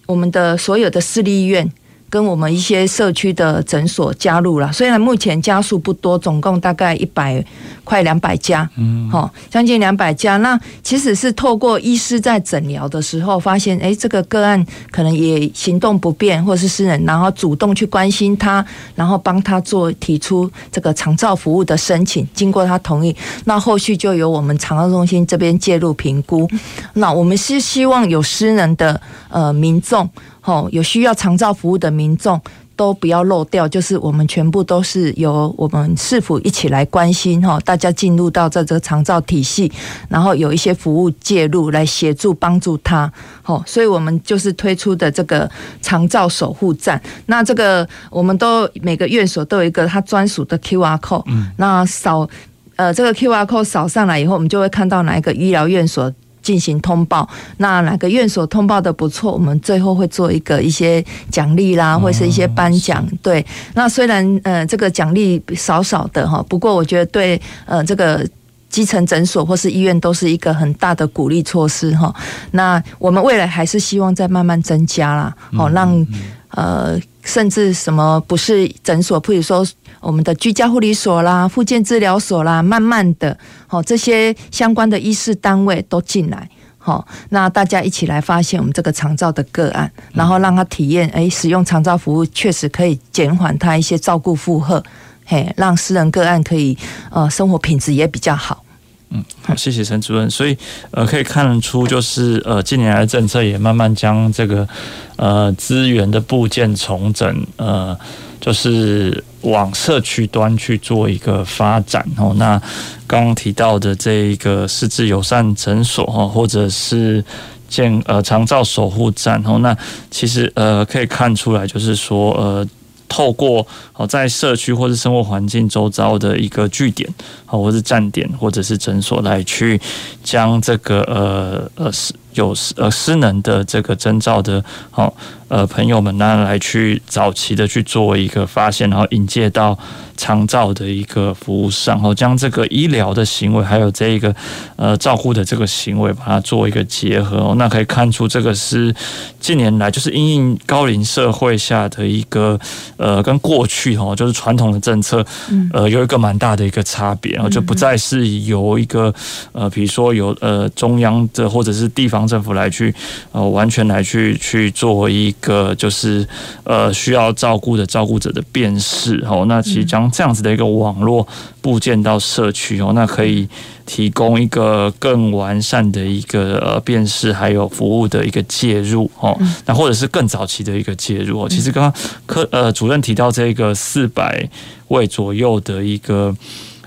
我们的所有的私立医院。跟我们一些社区的诊所加入了，虽然目前家数不多，总共大概一百快两百家，嗯，好，将近两百家。那其实是透过医师在诊疗的时候发现，哎，这个个案可能也行动不便，或者是私人，然后主动去关心他，然后帮他做提出这个长照服务的申请，经过他同意，那后续就由我们长照中心这边介入评估。那我们是希望有私人的呃民众。哦，有需要长照服务的民众都不要漏掉，就是我们全部都是由我们市府一起来关心哈，大家进入到这这个长照体系，然后有一些服务介入来协助帮助他。好，所以我们就是推出的这个长照守护站。那这个我们都每个院所都有一个它专属的 QR code，嗯，那扫呃这个 QR code 扫上来以后，我们就会看到哪一个医疗院所。进行通报，那哪个院所通报的不错，我们最后会做一个一些奖励啦，或是一些颁奖。对，那虽然呃这个奖励少少的哈，不过我觉得对呃这个基层诊所或是医院都是一个很大的鼓励措施哈。那我们未来还是希望再慢慢增加啦，好让呃甚至什么不是诊所，譬如说我们的居家护理所啦、复健治疗所啦，慢慢的好这些相关的医事单位都进来，好那大家一起来发现我们这个长照的个案，然后让他体验，哎，使用长照服务确实可以减缓他一些照顾负荷。嘿，让私人个案可以呃生活品质也比较好。嗯，好，谢谢陈主任。所以呃可以看得出，就是呃近年来政策也慢慢将这个呃资源的部件重整，呃就是往社区端去做一个发展哦。那刚刚提到的这一个失智友善诊所哈，或者是建呃长照守护站哦，那其实呃可以看出来，就是说呃。透过哦，在社区或是生活环境周遭的一个据点，好，或是站点，或者是诊所来去将这个呃呃是有呃失能的这个征兆的，好呃朋友们，呢来去早期的去做一个发现，然后引介到。长照的一个服务上，后将这个医疗的行为，还有这一个呃照顾的这个行为，把它做一个结合哦，那可以看出这个是近年来就是因应高龄社会下的一个呃跟过去哈，就是传统的政策呃有一个蛮大的一个差别，然后就不再是由一个呃比如说有呃中央的或者是地方政府来去呃完全来去去做一个就是呃需要照顾的照顾者的辨识哦，那其实将这样子的一个网络部件到社区哦，那可以提供一个更完善的一个呃辨识，还有服务的一个介入哦，那或者是更早期的一个介入哦。其实刚刚科呃主任提到这个四百位左右的一个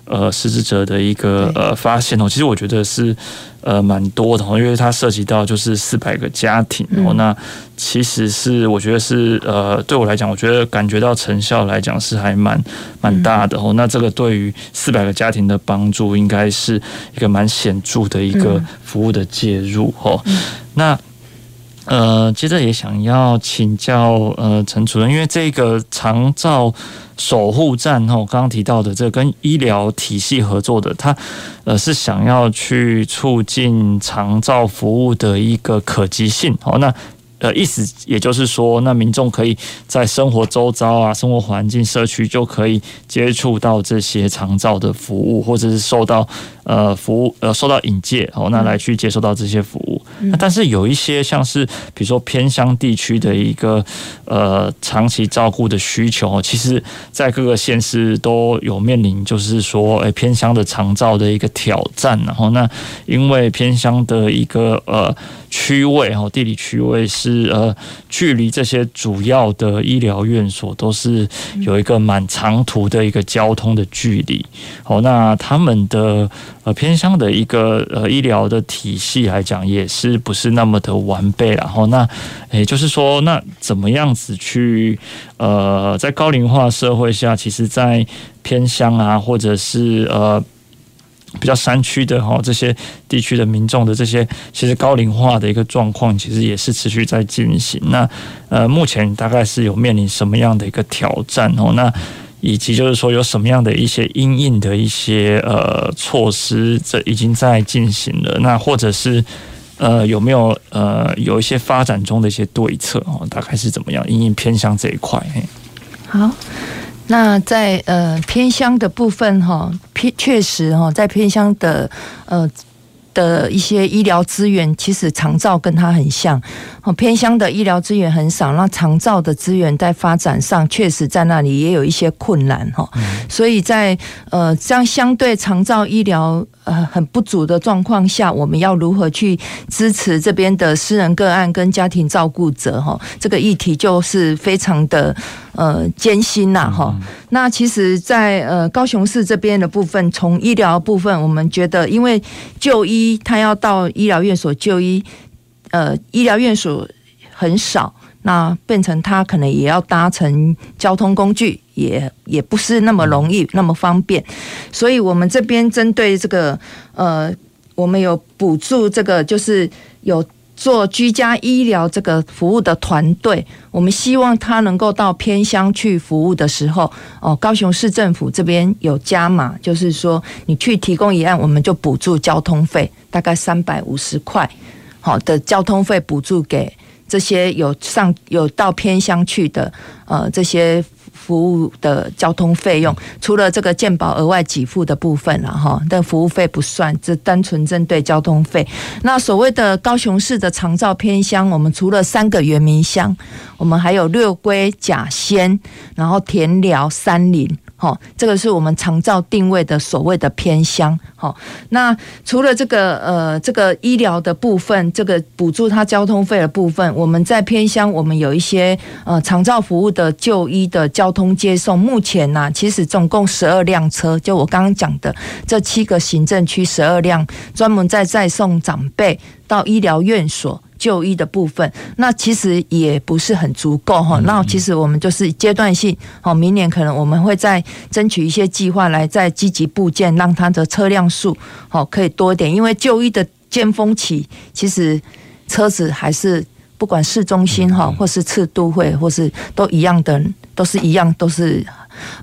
呃失智者的一个呃发现哦，其实我觉得是。呃，蛮多的，因为它涉及到就是四百个家庭哦、嗯。那其实是我觉得是呃，对我来讲，我觉得感觉到成效来讲是还蛮蛮大的哦、嗯。那这个对于四百个家庭的帮助，应该是一个蛮显著的一个服务的介入哦、嗯。那呃，接着也想要请教呃陈主任，因为这个长照。守护站哈，我刚刚提到的这个跟医疗体系合作的，它呃是想要去促进长照服务的一个可及性哦。那呃意思也就是说，那民众可以在生活周遭啊、生活环境、社区就可以接触到这些长照的服务，或者是受到。呃，服务呃受到引介哦，那来去接受到这些服务。那但是有一些像是比如说偏乡地区的一个呃长期照顾的需求，其实在各个县市都有面临，就是说哎偏乡的长照的一个挑战。然后那因为偏乡的一个呃区位哦，地理区位是呃距离这些主要的医疗院所都是有一个蛮长途的一个交通的距离。哦，那他们的。呃，偏乡的一个呃医疗的体系来讲，也是不是那么的完备。然后，那也就是说，那怎么样子去呃，在高龄化社会下，其实，在偏乡啊，或者是呃比较山区的哈这些地区的民众的这些，其实高龄化的一个状况，其实也是持续在进行。那呃，目前大概是有面临什么样的一个挑战哦？那以及就是说有什么样的一些因应的一些呃措施，这已经在进行了。那或者是呃有没有呃有一些发展中的一些对策哦？大概是怎么样因应偏乡这一块？好，那在呃偏乡的部分哈，偏确实哈，在偏乡的呃。的一些医疗资源，其实长照跟它很像，哦，偏乡的医疗资源很少，那长照的资源在发展上，确实在那里也有一些困难哈，所以在呃这样相对长照医疗呃很不足的状况下，我们要如何去支持这边的私人个案跟家庭照顾者哈？这个议题就是非常的。呃，艰辛呐，哈。那其实在，在呃高雄市这边的部分，从医疗部分，我们觉得，因为就医他要到医疗院所就医，呃，医疗院所很少，那变成他可能也要搭乘交通工具，也也不是那么容易，那么方便。所以我们这边针对这个，呃，我们有补助这个，就是有。做居家医疗这个服务的团队，我们希望他能够到偏乡去服务的时候，哦，高雄市政府这边有加码，就是说你去提供一案，我们就补助交通费，大概三百五十块，好的交通费补助给这些有上有到偏乡去的呃这些。服务的交通费用，除了这个健保额外给付的部分了哈，但服务费不算，这单纯针对交通费。那所谓的高雄市的长照偏乡，我们除了三个原民乡，我们还有六龟、甲仙，然后田寮、三林。好，这个是我们长照定位的所谓的偏乡。好，那除了这个呃这个医疗的部分，这个补助他交通费的部分，我们在偏乡，我们有一些呃长照服务的就医的交通接送。目前呢、其实总共十二辆车，就我刚刚讲的这七个行政区十二辆，专门在载送长辈到医疗院所。就医的部分，那其实也不是很足够哈。那其实我们就是阶段性，好，明年可能我们会再争取一些计划来再积极部件，让它的车辆数好可以多一点。因为就医的尖峰期，其实车子还是不管市中心哈，或是次都会，或是都一样的，都是一样，都是。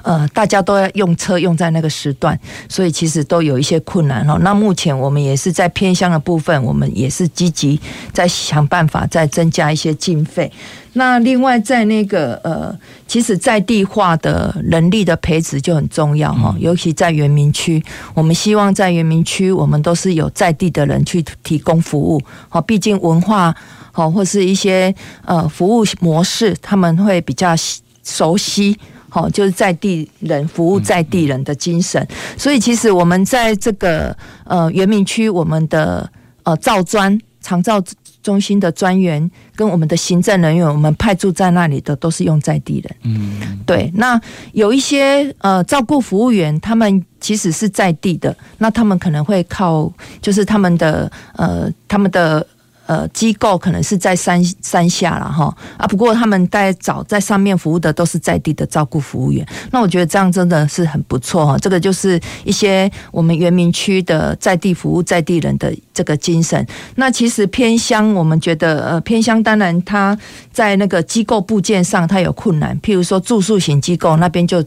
呃，大家都要用车用在那个时段，所以其实都有一些困难哦。那目前我们也是在偏乡的部分，我们也是积极在想办法再增加一些经费。那另外在那个呃，其实在地化的人力的培植就很重要哈，尤其在原民区，我们希望在原民区，我们都是有在地的人去提供服务。好，毕竟文化好或是一些呃服务模式，他们会比较熟悉。好，就是在地人服务在地人的精神，所以其实我们在这个呃原民区，我们的呃造专长造中心的专员跟我们的行政人员，我们派驻在那里的都是用在地人。嗯，对。那有一些呃照顾服务员，他们其实是在地的，那他们可能会靠就是他们的呃他们的。呃，机构可能是在山山下了哈啊，不过他们在找在上面服务的都是在地的照顾服务员，那我觉得这样真的是很不错哈。这个就是一些我们原民区的在地服务在地人的这个精神。那其实偏乡，我们觉得呃偏乡当然它在那个机构部件上它有困难，譬如说住宿型机构那边就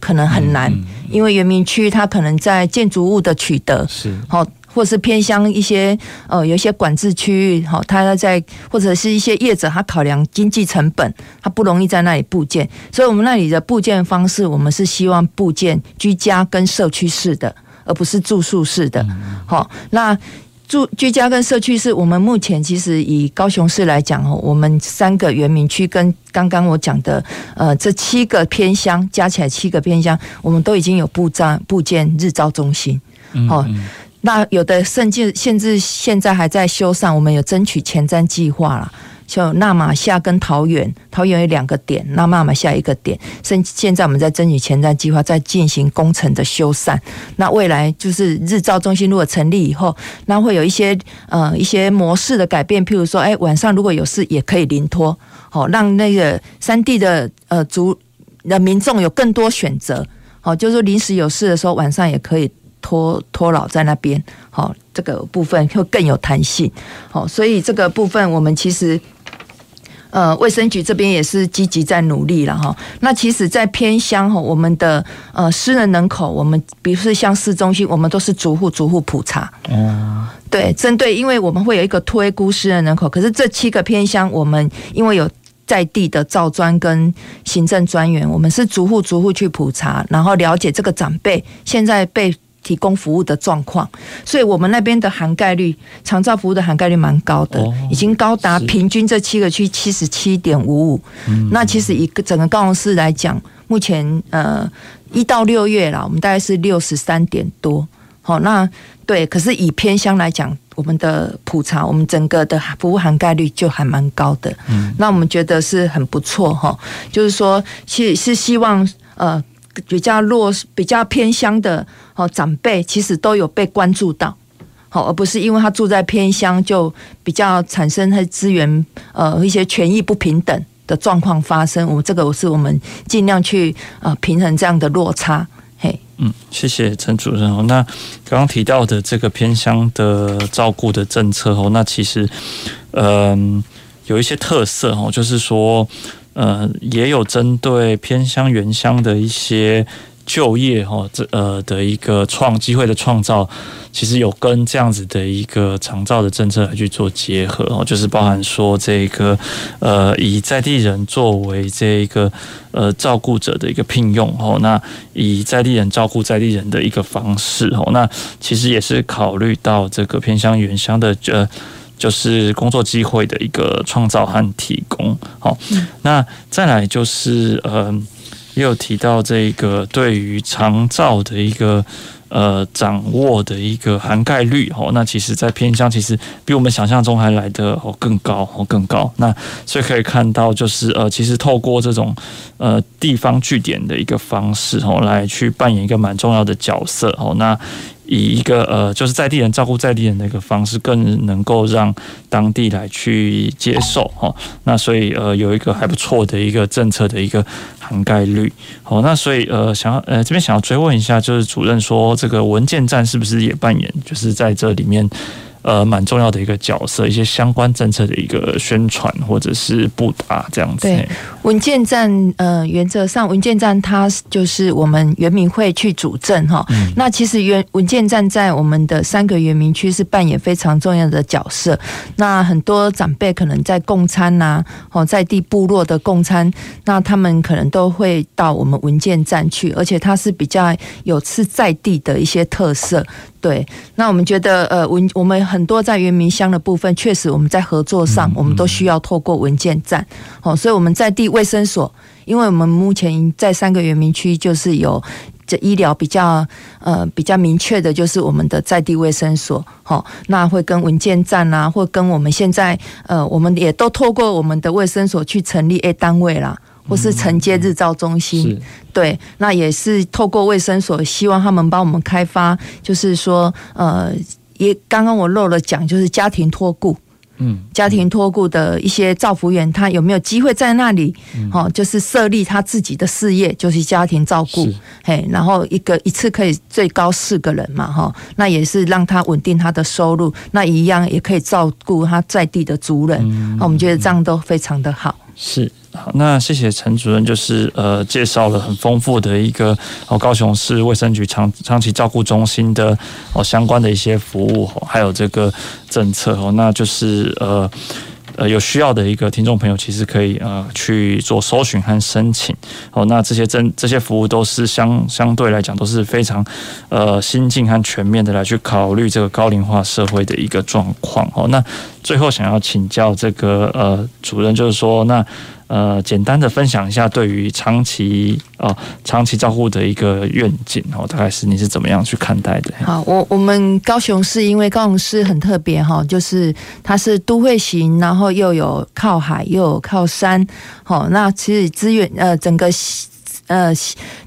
可能很难，因为原民区它可能在建筑物的取得是好。或是偏乡一些呃，有一些管制区域，好，他在或者是一些业者，他考量经济成本，他不容易在那里布建，所以我们那里的布建方式，我们是希望布建居家跟社区式的，而不是住宿式的。好，那住居家跟社区式，我们目前其实以高雄市来讲哦，我们三个原民区跟刚刚我讲的呃这七个偏乡加起来七个偏乡，我们都已经有布站布建日照中心，好。那有的甚至甚至现在还在修缮，我们有争取前瞻计划了，就那玛夏跟桃园，桃园有两个点，那那玛夏一个点，现现在我们在争取前瞻计划，在进行工程的修缮。那未来就是日照中心如果成立以后，那会有一些呃一些模式的改变，譬如说，哎，晚上如果有事也可以临托，好让那个山地的呃族的民众有更多选择，好，就是临时有事的时候晚上也可以。托托老在那边，好，这个部分会更有弹性，好，所以这个部分我们其实，呃，卫生局这边也是积极在努力了哈。那其实，在偏乡哈，我们的呃私人人口，我们比如说像市中心，我们都是逐户逐户普查，嗯，对，针对，因为我们会有一个推估私人人口，可是这七个偏乡，我们因为有在地的造专跟行政专员，我们是逐户逐户去普查，然后了解这个长辈现在被。提供服务的状况，所以我们那边的涵盖率，长照服务的涵盖率蛮高的，哦、已经高达平均这七个区七十七点五五。那其实一个整个高雄市来讲，目前呃一到六月啦，我们大概是六十三点多。好，那对，可是以偏乡来讲，我们的普查，我们整个的服务涵盖率就还蛮高的。嗯，那我们觉得是很不错哈，就是说，是是希望呃。比较弱、比较偏乡的哦长辈，其实都有被关注到，好，而不是因为他住在偏乡就比较产生他资源呃一些权益不平等的状况发生。我这个是我们尽量去呃平衡这样的落差。嘿，嗯，谢谢陈主任哦。那刚刚提到的这个偏乡的照顾的政策哦，那其实嗯、呃，有一些特色哦，就是说，呃，也有针对偏乡原乡的一些。就业哈，这呃的一个创机会的创造，其实有跟这样子的一个长照的政策来去做结合哦，就是包含说这个呃以在地人作为这一个呃照顾者的一个聘用哦，那以在地人照顾在地人的一个方式哦，那其实也是考虑到这个偏乡原乡的呃就是工作机会的一个创造和提供。好，那再来就是呃。也有提到这个对于长照的一个呃掌握的一个涵盖率哦，那其实，在偏乡其实比我们想象中还来得哦更高哦更高。那所以可以看到，就是呃，其实透过这种呃地方据点的一个方式哦，来去扮演一个蛮重要的角色哦。那以一个呃，就是在地人照顾在地人的一个方式，更能够让当地来去接受哈。那所以呃，有一个还不错的一个政策的一个涵盖率。好，那所以呃，想要呃这边想要追问一下，就是主任说这个文件站是不是也扮演，就是在这里面？呃，蛮重要的一个角色，一些相关政策的一个宣传或者是布达这样子。对，文件站，呃，原则上文件站它就是我们原民会去主政哈。嗯、那其实原文件站在我们的三个原民区是扮演非常重要的角色。那很多长辈可能在共餐呐，哦，在地部落的共餐，那他们可能都会到我们文件站去，而且它是比较有次在地的一些特色。对，那我们觉得，呃，文我们很多在原民乡的部分，确实我们在合作上，我们都需要透过文件站，哦，所以我们在地卫生所，因为我们目前在三个原民区，就是有这医疗比较，呃，比较明确的，就是我们的在地卫生所，好，那会跟文件站啊，或跟我们现在，呃，我们也都透过我们的卫生所去成立 A 单位啦。或是承接日照中心，嗯、对，那也是透过卫生所，希望他们帮我们开发，就是说，呃，也刚刚我漏了讲，就是家庭托顾，嗯，家庭托顾的一些照服员，他有没有机会在那里，哦、嗯，就是设立他自己的事业，就是家庭照顾，嘿，然后一个一次可以最高四个人嘛，哈，那也是让他稳定他的收入，那一样也可以照顾他在地的族人，嗯、那我们觉得这样都非常的好，是。好，那谢谢陈主任，就是呃介绍了很丰富的一个哦高雄市卫生局长长期照顾中心的哦相关的一些服务，还有这个政策哦，那就是呃呃有需要的一个听众朋友，其实可以呃去做搜寻和申请哦。那这些真这些服务都是相相对来讲都是非常呃新进和全面的来去考虑这个高龄化社会的一个状况哦。那最后想要请教这个呃主任，就是说那。呃，简单的分享一下对于长期啊、长期照顾的一个愿景哦，大概是你是怎么样去看待的？好，我我们高雄市因为高雄市很特别哈，就是它是都会型，然后又有靠海，又有靠山，好，那其实资源呃整个。呃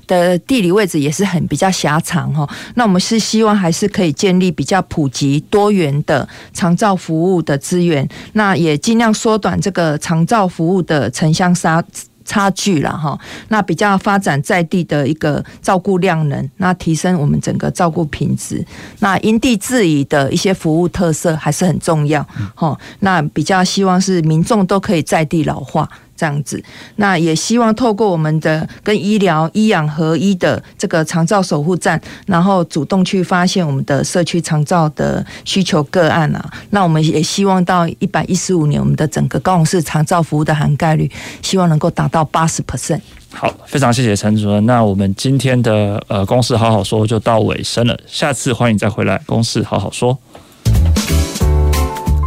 的地理位置也是很比较狭长哈，那我们是希望还是可以建立比较普及多元的长照服务的资源，那也尽量缩短这个长照服务的城乡差差距了哈，那比较发展在地的一个照顾量能，那提升我们整个照顾品质，那因地制宜的一些服务特色还是很重要哈，那比较希望是民众都可以在地老化。这样子，那也希望透过我们的跟医疗、医养合一的这个长照守护站，然后主动去发现我们的社区长照的需求个案啊。那我们也希望到一百一十五年，我们的整个高雄市长照服务的涵盖率，希望能够达到八十 percent。好，非常谢谢陈主任。那我们今天的呃公事好好说就到尾声了，下次欢迎再回来公事好好说。